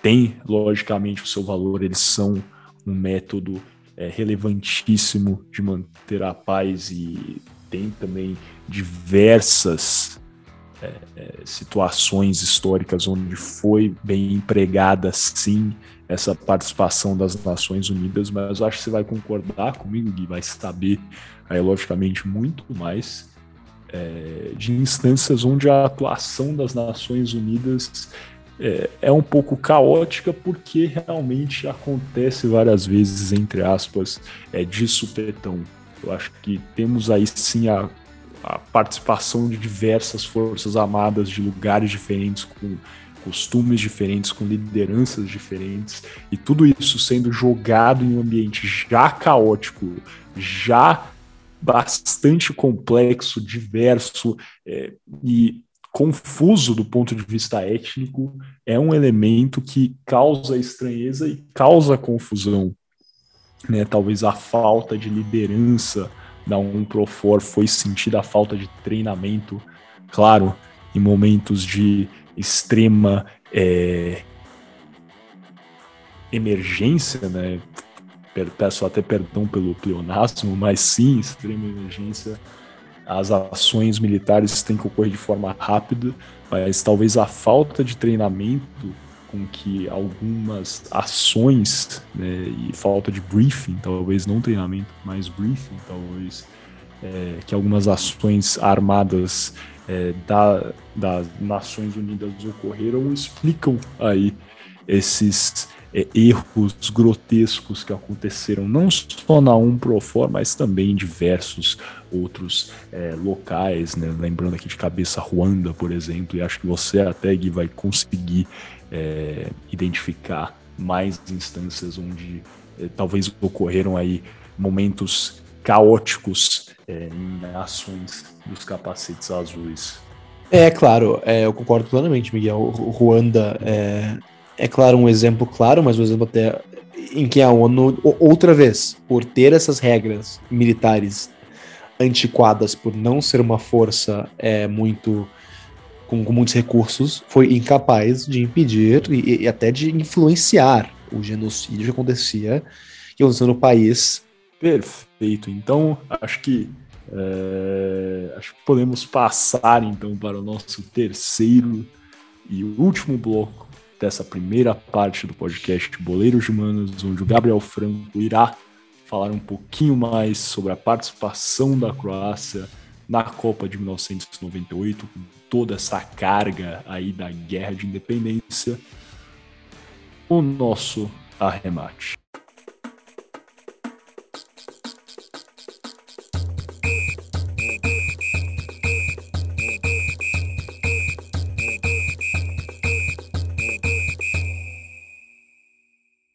tem, logicamente, o seu valor, eles são um método é, relevantíssimo de manter a paz e tem também diversas é, é, situações históricas onde foi bem empregada, sim, essa participação das Nações Unidas, mas acho que você vai concordar comigo, Gui, vai saber, aí, logicamente, muito mais é, de instâncias onde a atuação das Nações Unidas é, é, um pouco caótica porque realmente acontece várias vezes, entre aspas, é, de supetão. Eu acho que temos aí sim a, a participação de diversas forças armadas de lugares diferentes, com costumes diferentes, com lideranças diferentes, e tudo isso sendo jogado em um ambiente já caótico, já bastante complexo, diverso é, e confuso do ponto de vista étnico, é um elemento que causa estranheza e causa confusão. Né? Talvez a falta de liderança da Unprofor foi sentida a falta de treinamento, claro, em momentos de extrema é, emergência, né? Peço até perdão pelo pleonasmo, mas sim, extrema emergência as ações militares têm que ocorrer de forma rápida, mas talvez a falta de treinamento com que algumas ações né, e falta de briefing, talvez não treinamento, mas briefing, talvez, é, que algumas ações armadas é, da, das Nações Unidas ocorreram explicam aí esses é, erros grotescos que aconteceram não só na Umprofor, mas também em diversos outros é, locais, né? lembrando aqui de cabeça Ruanda, por exemplo, e acho que você até Gui, vai conseguir é, identificar mais instâncias onde é, talvez ocorreram aí momentos caóticos é, em ações dos capacetes azuis. É, claro, é, eu concordo plenamente, Miguel. Ruanda é, é claro, um exemplo claro, mas um exemplo até em que a ONU, outra vez, por ter essas regras militares antiquadas, por não ser uma força é, muito com, com, muitos recursos, foi incapaz de impedir e, e, até de influenciar o genocídio que acontecia, que acontecia no país. Perfeito. Então, acho que é, acho que podemos passar então para o nosso terceiro e último bloco dessa primeira parte do podcast Boleiros de Manos, onde o Gabriel Franco irá falar um pouquinho mais sobre a participação da Croácia na Copa de 1998, com toda essa carga aí da guerra de independência. O nosso arremate.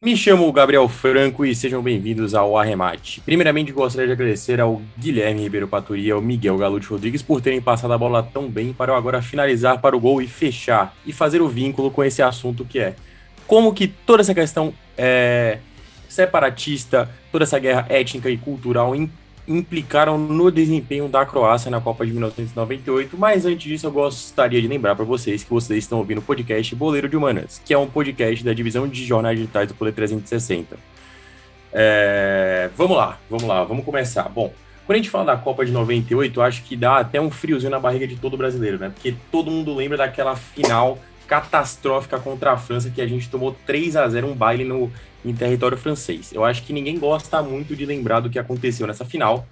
Me chamo Gabriel Franco e sejam bem-vindos ao Arremate. Primeiramente, gostaria de agradecer ao Guilherme Ribeiro Paturi e ao Miguel Galute Rodrigues por terem passado a bola tão bem para eu agora finalizar para o gol e fechar e fazer o vínculo com esse assunto que é como que toda essa questão é, separatista, toda essa guerra étnica e cultural implicaram no desempenho da Croácia na Copa de 1998, mas antes disso eu gostaria de lembrar para vocês que vocês estão ouvindo o podcast Boleiro de Humanas, que é um podcast da divisão de jornais digitais do Poder 360. É... Vamos lá, vamos lá, vamos começar. Bom, quando a gente fala da Copa de 98, eu acho que dá até um friozinho na barriga de todo brasileiro, né? Porque todo mundo lembra daquela final catastrófica contra a França que a gente tomou 3 a 0 um baile no em território francês. Eu acho que ninguém gosta muito de lembrar do que aconteceu nessa final.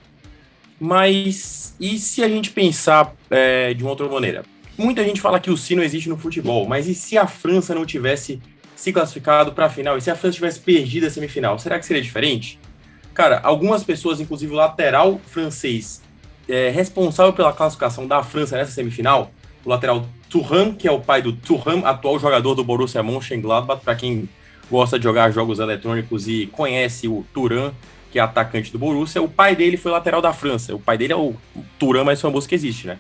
Mas e se a gente pensar é, de uma outra maneira? Muita gente fala que o sino existe no futebol, mas e se a França não tivesse se classificado para a final? E se a França tivesse perdido a semifinal? Será que seria diferente? Cara, algumas pessoas, inclusive o lateral francês é, responsável pela classificação da França nessa semifinal, o lateral Thuram, que é o pai do Thuram, atual jogador do Borussia Mönchengladbach, para quem gosta de jogar jogos eletrônicos e conhece o Turan, que é atacante do Borussia. O pai dele foi lateral da França. O pai dele é o Turan mais famoso que existe, né?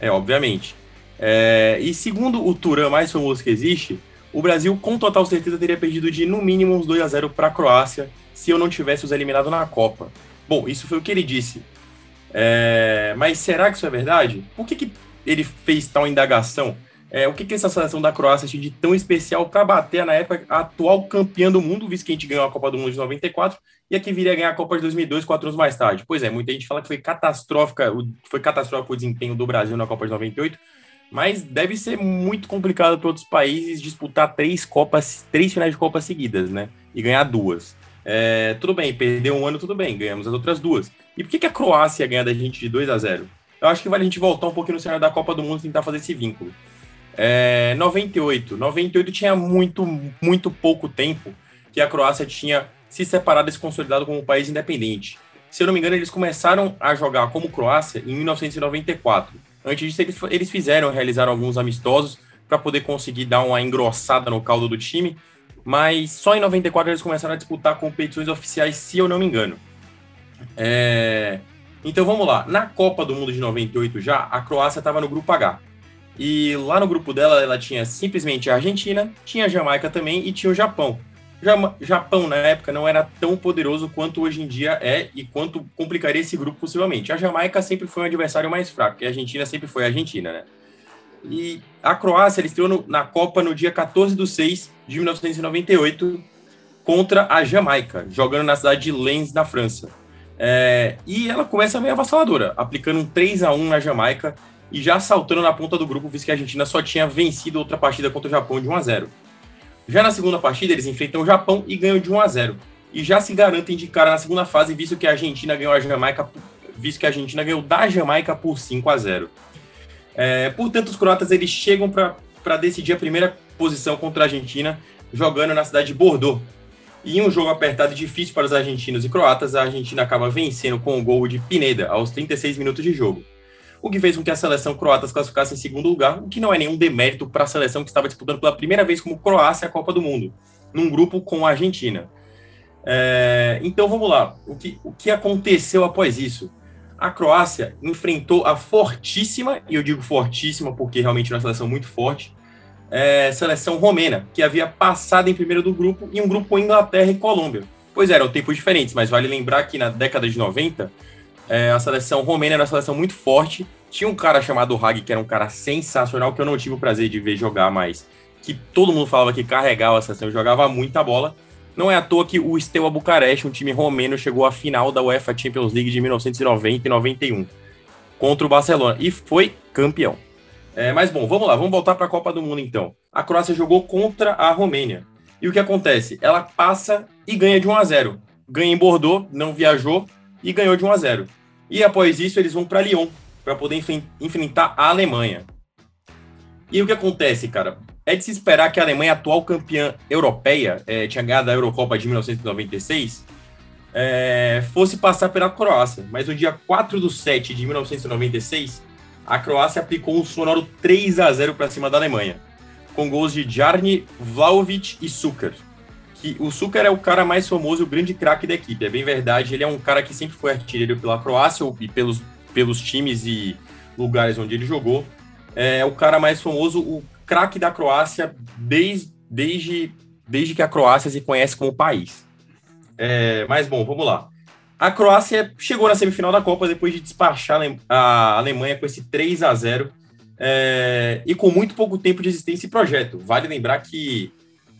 É, obviamente. É, e segundo o Turan mais famoso que existe, o Brasil com total certeza teria perdido de no mínimo uns 2 a 0 para a Croácia se eu não tivesse os eliminado na Copa. Bom, isso foi o que ele disse. É, mas será que isso é verdade? Por que, que ele fez tal indagação? É, o que, que essa seleção da Croácia tinha de tão especial para bater, na época, a atual campeã do mundo, visto que a gente ganhou a Copa do Mundo de 94 e a que viria a ganhar a Copa de 2002, quatro anos mais tarde? Pois é, muita gente fala que foi catastrófica, foi catastrófico o desempenho do Brasil na Copa de 98, mas deve ser muito complicado para outros países disputar três Copas, três finais de Copa seguidas, né? E ganhar duas. É, tudo bem, perdeu um ano, tudo bem, ganhamos as outras duas. E por que, que a Croácia ia ganhar da gente de 2 a 0 Eu acho que vale a gente voltar um pouquinho no cenário da Copa do Mundo e tentar fazer esse vínculo. É, 98. 98 tinha muito, muito pouco tempo que a Croácia tinha se separado e se consolidado como um país independente. Se eu não me engano, eles começaram a jogar como Croácia em 1994. Antes disso, eles, eles fizeram, realizaram alguns amistosos para poder conseguir dar uma engrossada no caldo do time, mas só em 94 eles começaram a disputar competições oficiais, se eu não me engano. É... Então vamos lá. Na Copa do Mundo de 98 já, a Croácia estava no grupo H. E lá no grupo dela, ela tinha simplesmente a Argentina, tinha a Jamaica também e tinha o Japão. O Japão, na época, não era tão poderoso quanto hoje em dia é e quanto complicaria esse grupo possivelmente. A Jamaica sempre foi um adversário mais fraco, e a Argentina sempre foi a Argentina, né? E a Croácia, ele estreou no, na Copa no dia 14 de 6 de 1998 contra a Jamaica, jogando na cidade de Lens, na França. É, e ela começa meio avassaladora, aplicando um 3 a 1 na Jamaica e já saltando na ponta do grupo, visto que a Argentina só tinha vencido outra partida contra o Japão de 1 a 0. Já na segunda partida, eles enfrentam o Japão e ganham de 1 a 0. E já se garantem de cara na segunda fase, visto que a Argentina ganhou a Jamaica, visto que a Argentina ganhou da Jamaica por 5 a 0. É, portanto, os croatas eles chegam para decidir a primeira posição contra a Argentina, jogando na cidade de Bordeaux. E em um jogo apertado e difícil para os argentinos e croatas, a Argentina acaba vencendo com o gol de Pineda aos 36 minutos de jogo o que fez com que a seleção croata se classificasse em segundo lugar, o que não é nenhum demérito para a seleção que estava disputando pela primeira vez como Croácia a Copa do Mundo, num grupo com a Argentina. É, então vamos lá, o que, o que aconteceu após isso? A Croácia enfrentou a fortíssima, e eu digo fortíssima porque realmente é uma seleção muito forte, é, seleção romena, que havia passado em primeiro do grupo, em um grupo com Inglaterra e Colômbia. Pois eram tempos diferentes, mas vale lembrar que na década de 90, é, a seleção romena era uma seleção muito forte. Tinha um cara chamado Hag, que era um cara sensacional, que eu não tive o prazer de ver jogar, mas que todo mundo falava que carregava a seleção, jogava muita bola. Não é à toa que o Steaua Bucareste, um time romeno, chegou à final da UEFA Champions League de 1990 e 91 contra o Barcelona e foi campeão. É, mas bom, vamos lá, vamos voltar para a Copa do Mundo então. A Croácia jogou contra a Romênia. E o que acontece? Ela passa e ganha de 1 a 0. Ganha em Bordeaux, não viajou, e ganhou de 1 a 0. E após isso, eles vão para Lyon para poder enfrentar a Alemanha. E o que acontece, cara? É de se esperar que a Alemanha, atual campeã europeia, é, tinha ganhado a Eurocopa de 1996, é, fosse passar pela Croácia. Mas no dia 4 de 7 de 1996, a Croácia aplicou um sonoro 3 a 0 para cima da Alemanha, com gols de Jarni, Vlaovic e Sukar que o Sucar é o cara mais famoso, o grande craque da equipe. É bem verdade, ele é um cara que sempre foi artilheiro pela Croácia e pelos, pelos times e lugares onde ele jogou. É o cara mais famoso, o craque da Croácia desde, desde, desde que a Croácia se conhece como país. É, mas bom, vamos lá. A Croácia chegou na semifinal da Copa depois de despachar a Alemanha com esse 3 a 0 é, e com muito pouco tempo de existência e projeto. Vale lembrar que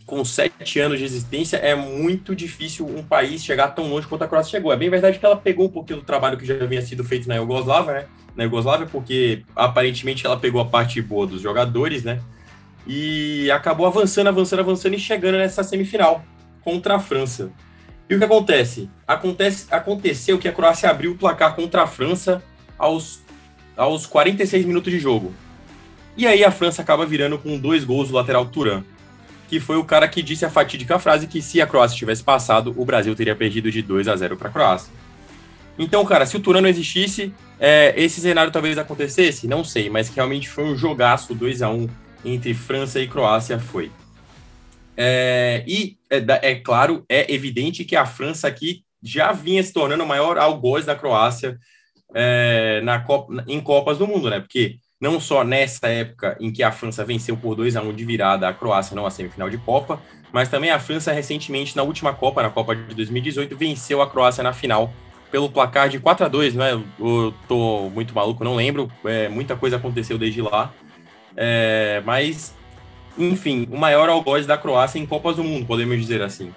com sete anos de existência, é muito difícil um país chegar tão longe quanto a Croácia chegou. É bem verdade que ela pegou um pouquinho do trabalho que já havia sido feito na Iugoslávia, né? Na Iugoslávia, porque aparentemente ela pegou a parte boa dos jogadores, né? E acabou avançando, avançando, avançando e chegando nessa semifinal contra a França. E o que acontece? acontece aconteceu que a Croácia abriu o placar contra a França aos, aos 46 minutos de jogo. E aí a França acaba virando com dois gols do lateral Turan que foi o cara que disse a fatídica frase que se a Croácia tivesse passado, o Brasil teria perdido de 2 a 0 para a Croácia. Então, cara, se o Turan não existisse, é, esse cenário talvez acontecesse? Não sei, mas realmente foi um jogaço 2 a 1 entre França e Croácia, foi. É, e, é, é, claro, é evidente que a França aqui já vinha se tornando o maior algoz da Croácia é, na Copa, em Copas do Mundo, né? Porque não só nessa época em que a França venceu por 2 a 1 de virada a Croácia não a semifinal de Copa, mas também a França recentemente na última Copa, na Copa de 2018, venceu a Croácia na final pelo placar de 4 a 2 não é? Eu tô muito maluco, não lembro, é, muita coisa aconteceu desde lá. É, mas, enfim, o maior algoz da Croácia em Copas do Mundo, podemos dizer assim.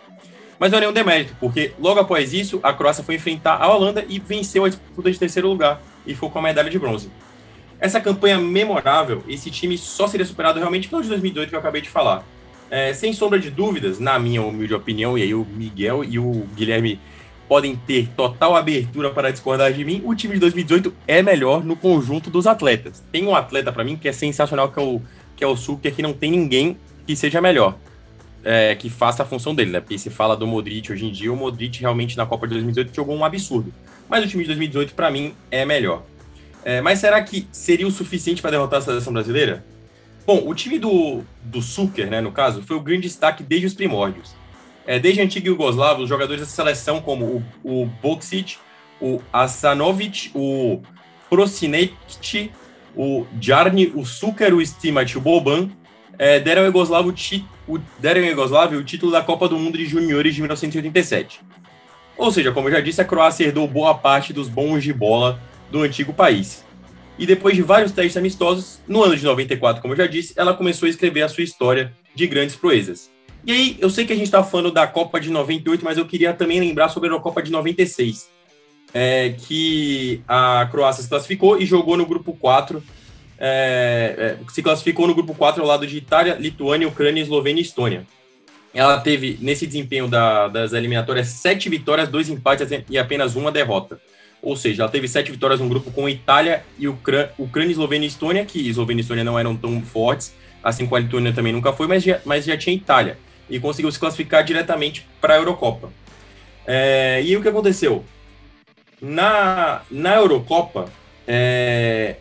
Mas não é nenhum demérito, porque logo após isso, a Croácia foi enfrentar a Holanda e venceu a disputa de terceiro lugar e ficou com a medalha de bronze. Essa campanha memorável, esse time só seria superado realmente pelo de 2018 que eu acabei de falar. É, sem sombra de dúvidas, na minha humilde opinião, e aí o Miguel e o Guilherme podem ter total abertura para discordar de mim, o time de 2018 é melhor no conjunto dos atletas. Tem um atleta para mim que é sensacional, que é o, que é o Suker, que não tem ninguém que seja melhor, é, que faça a função dele, né? Porque se fala do Modric hoje em dia, o Modric realmente na Copa de 2018 jogou um absurdo. Mas o time de 2018, para mim, é melhor. É, mas será que seria o suficiente para derrotar a seleção brasileira? Bom, o time do, do Suker, né, no caso, foi o grande destaque desde os primórdios. É, desde a antiga Yugoslávia, os jogadores da seleção, como o, o Boksic, o Asanovic, o Prosinect, o Jarni, o Suker, o Stimac o Boban, é, deram ao Yugoslávio o, deram ao o título da Copa do Mundo de Juniores de 1987. Ou seja, como eu já disse, a Croácia herdou boa parte dos bons de bola do antigo país. E depois de vários testes amistosos, no ano de 94, como eu já disse, ela começou a escrever a sua história de grandes proezas. E aí, eu sei que a gente está falando da Copa de 98, mas eu queria também lembrar sobre a Copa de 96, é, que a Croácia se classificou e jogou no grupo 4. É, é, se classificou no grupo 4 ao lado de Itália, Lituânia, Ucrânia, Eslovênia e Estônia. Ela teve, nesse desempenho da, das eliminatórias, sete vitórias, dois empates e apenas uma derrota. Ou seja, ela teve sete vitórias no grupo com Itália e Ucrânia, Ucrânia Eslovênia e Estônia, que Eslovênia e Estônia não eram tão fortes, assim como a Lituânia também nunca foi, mas já, mas já tinha Itália. E conseguiu se classificar diretamente para a Eurocopa. É, e o que aconteceu? Na, na Eurocopa, é,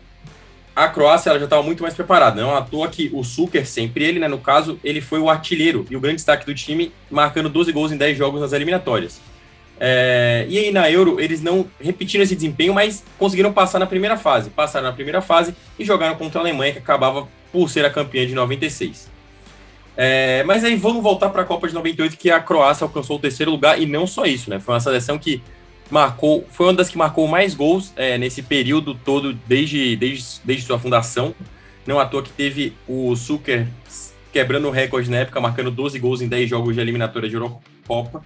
a Croácia ela já estava muito mais preparada. Não à toa que o Suker, sempre ele, né, no caso, ele foi o artilheiro e o grande destaque do time, marcando 12 gols em 10 jogos nas eliminatórias. É, e aí na Euro eles não repetiram esse desempenho, mas conseguiram passar na primeira fase. Passaram na primeira fase e jogaram contra a Alemanha, que acabava por ser a campeã de 96. É, mas aí vamos voltar para a Copa de 98, que a Croácia alcançou o terceiro lugar, e não só isso, né? Foi uma seleção que marcou, foi uma das que marcou mais gols é, nesse período todo, desde, desde, desde sua fundação. Não à toa que teve o Zucker quebrando o recorde na época, marcando 12 gols em 10 jogos de eliminatória de Eurocopa.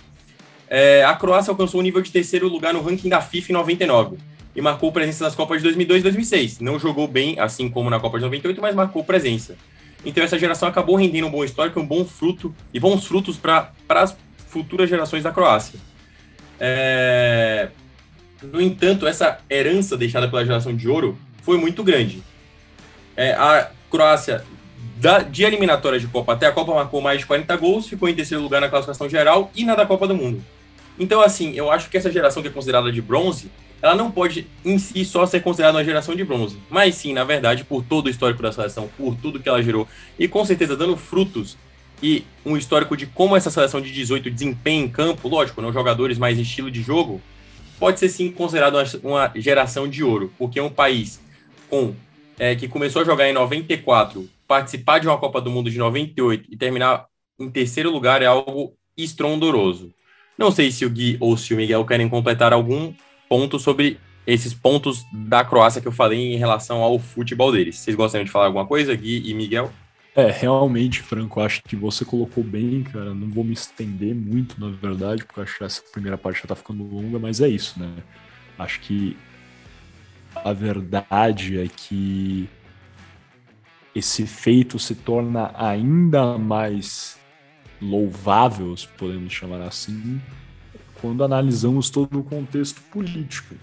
É, a Croácia alcançou o nível de terceiro lugar no ranking da FIFA em 99 e marcou presença nas Copas de 2002 e 2006. Não jogou bem, assim como na Copa de 98, mas marcou presença. Então essa geração acabou rendendo um bom histórico, um bom fruto e bons frutos para as futuras gerações da Croácia. É... No entanto, essa herança deixada pela geração de ouro foi muito grande. É, a Croácia, da, de eliminatória de Copa até a Copa, marcou mais de 40 gols, ficou em terceiro lugar na classificação geral e na da Copa do Mundo. Então, assim, eu acho que essa geração que é considerada de bronze, ela não pode em si só ser considerada uma geração de bronze, mas sim, na verdade, por todo o histórico da seleção, por tudo que ela gerou e com certeza dando frutos e um histórico de como essa seleção de 18 desempenha em campo, lógico, não jogadores mais estilo de jogo, pode ser sim considerado uma, uma geração de ouro, porque é um país com é, que começou a jogar em 94, participar de uma Copa do Mundo de 98 e terminar em terceiro lugar é algo estrondoroso. Não sei se o Gui ou se o Miguel querem completar algum ponto sobre esses pontos da Croácia que eu falei em relação ao futebol deles. Vocês gostariam de falar alguma coisa, Gui e Miguel? É, realmente, Franco, acho que você colocou bem, cara. Não vou me estender muito, na verdade, porque acho que essa primeira parte já tá ficando longa, mas é isso, né? Acho que a verdade é que esse feito se torna ainda mais louvável, se podemos chamar assim, quando analisamos todo o contexto político.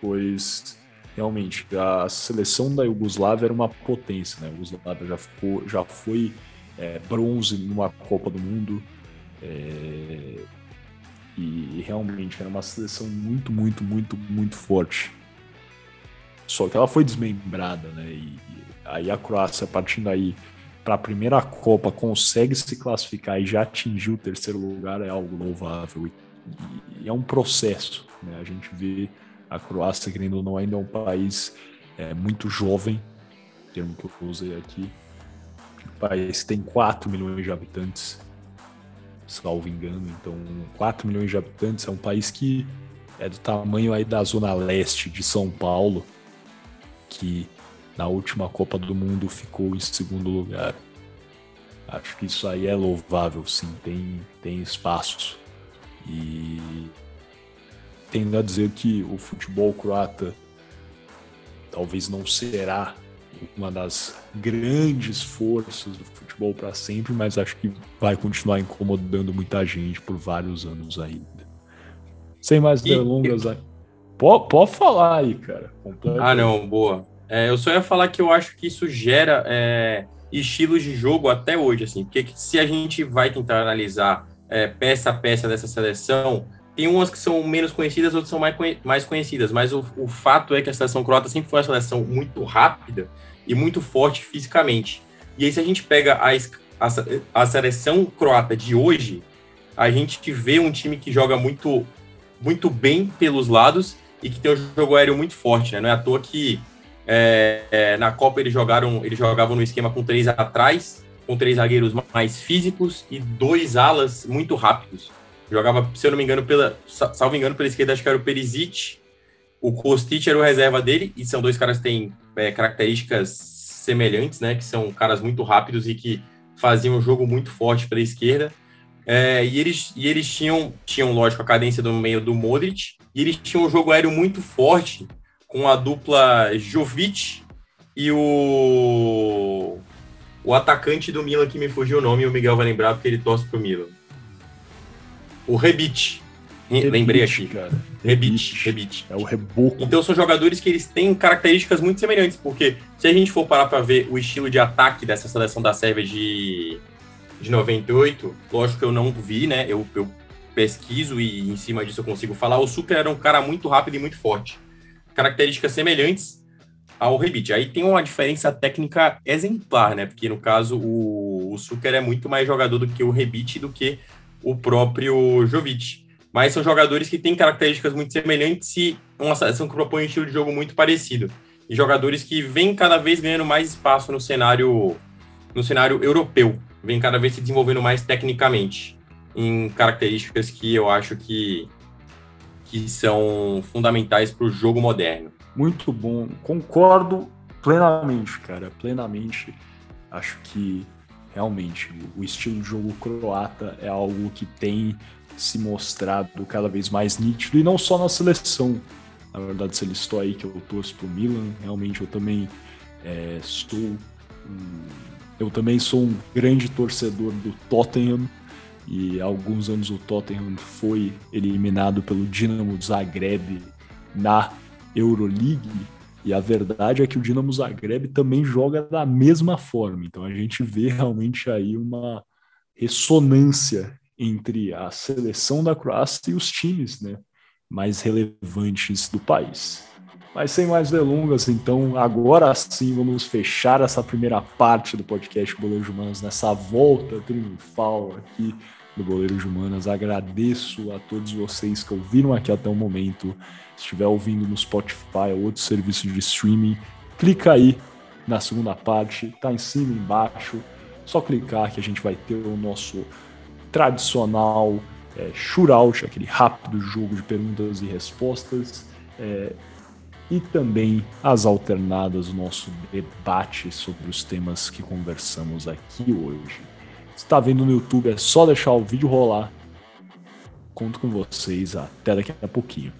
Pois realmente a seleção da Iugoslávia era uma potência, né? A Iugoslávia já, ficou, já foi é, bronze numa Copa do Mundo. É, e realmente era uma seleção muito, muito, muito, muito forte. Só que ela foi desmembrada, né? E, e aí a Croácia, partindo aí para a primeira Copa, consegue se classificar e já atingiu o terceiro lugar, é algo louvável. E e é um processo. Né? A gente vê a Croácia, querendo ou não, ainda é um país é, muito jovem, termo que eu usei aqui. O país tem 4 milhões de habitantes, salvo engano. Então, 4 milhões de habitantes é um país que é do tamanho aí da zona leste de São Paulo, que na última Copa do Mundo ficou em segundo lugar. Acho que isso aí é louvável, sim, tem, tem espaço. E tendo a dizer que o futebol croata talvez não será uma das grandes forças do futebol para sempre, mas acho que vai continuar incomodando muita gente por vários anos ainda. Sem mais delongas, e... pode, pode falar aí, cara. Ah, não, boa. É, eu só ia falar que eu acho que isso gera é, estilos de jogo até hoje, assim, porque se a gente vai tentar analisar é, peça a peça dessa seleção, tem umas que são menos conhecidas, outras são mais, mais conhecidas, mas o, o fato é que a seleção croata sempre foi uma seleção muito rápida e muito forte fisicamente. E aí, se a gente pega a, a, a seleção croata de hoje, a gente vê um time que joga muito, muito bem pelos lados e que tem um jogo aéreo muito forte, né? Não é à toa que é, é, na Copa eles jogaram, eles jogavam no esquema com três atrás, com três zagueiros mais físicos e dois alas muito rápidos. Jogava, se eu não me engano, pela, salvo engano, pela esquerda, acho que era o Perisic. O Kostic era o reserva dele, e são dois caras que têm é, características semelhantes, né? Que são caras muito rápidos e que faziam um jogo muito forte pela esquerda. É, e eles, e eles tinham, tinham, lógico, a cadência do meio do Modric, e eles tinham um jogo aéreo muito forte com a dupla Jovic e o, o atacante do Milan, que me fugiu o nome, o Miguel vai lembrar porque ele torce pro Milan. O Rebite. Lembrei aqui. Cara. Rebite, Rebite. É o reboco. Então são jogadores que eles têm características muito semelhantes, porque se a gente for parar para ver o estilo de ataque dessa seleção da Sérvia de, de 98, lógico que eu não vi, né? Eu, eu pesquiso e em cima disso eu consigo falar. O Sucre era um cara muito rápido e muito forte. Características semelhantes ao Rebite. Aí tem uma diferença técnica exemplar, né? Porque no caso o, o Sucre é muito mais jogador do que o Rebite do que o próprio Jovic. Mas são jogadores que têm características muito semelhantes e uma seleção que propõe um estilo de jogo muito parecido. E jogadores que vêm cada vez ganhando mais espaço no cenário, no cenário europeu, vêm cada vez se desenvolvendo mais tecnicamente, em características que eu acho que, que são fundamentais para o jogo moderno. Muito bom, concordo plenamente, cara, plenamente. Acho que realmente o estilo de jogo croata é algo que tem se mostrado cada vez mais nítido e não só na seleção. Na verdade, você listou aí que eu torço pro Milan, realmente eu também é, sou eu também sou um grande torcedor do Tottenham e há alguns anos o Tottenham foi eliminado pelo Dinamo Zagreb na Euroleague e a verdade é que o Dinamo Zagreb também joga da mesma forma. Então a gente vê realmente aí uma ressonância entre a seleção da Croácia e os times né, mais relevantes do país. Mas sem mais delongas, então agora sim vamos fechar essa primeira parte do podcast Boleiros Humanos nessa volta triunfal aqui do Boleiros Humanas. Agradeço a todos vocês que ouviram aqui até o momento. Estiver ouvindo no Spotify ou outro serviço de streaming, clica aí na segunda parte, tá em cima embaixo. Só clicar que a gente vai ter o nosso tradicional é, shootout, aquele rápido jogo de perguntas e respostas. É, e também as alternadas, o nosso debate sobre os temas que conversamos aqui hoje. Se está vendo no YouTube, é só deixar o vídeo rolar. Conto com vocês até daqui a pouquinho.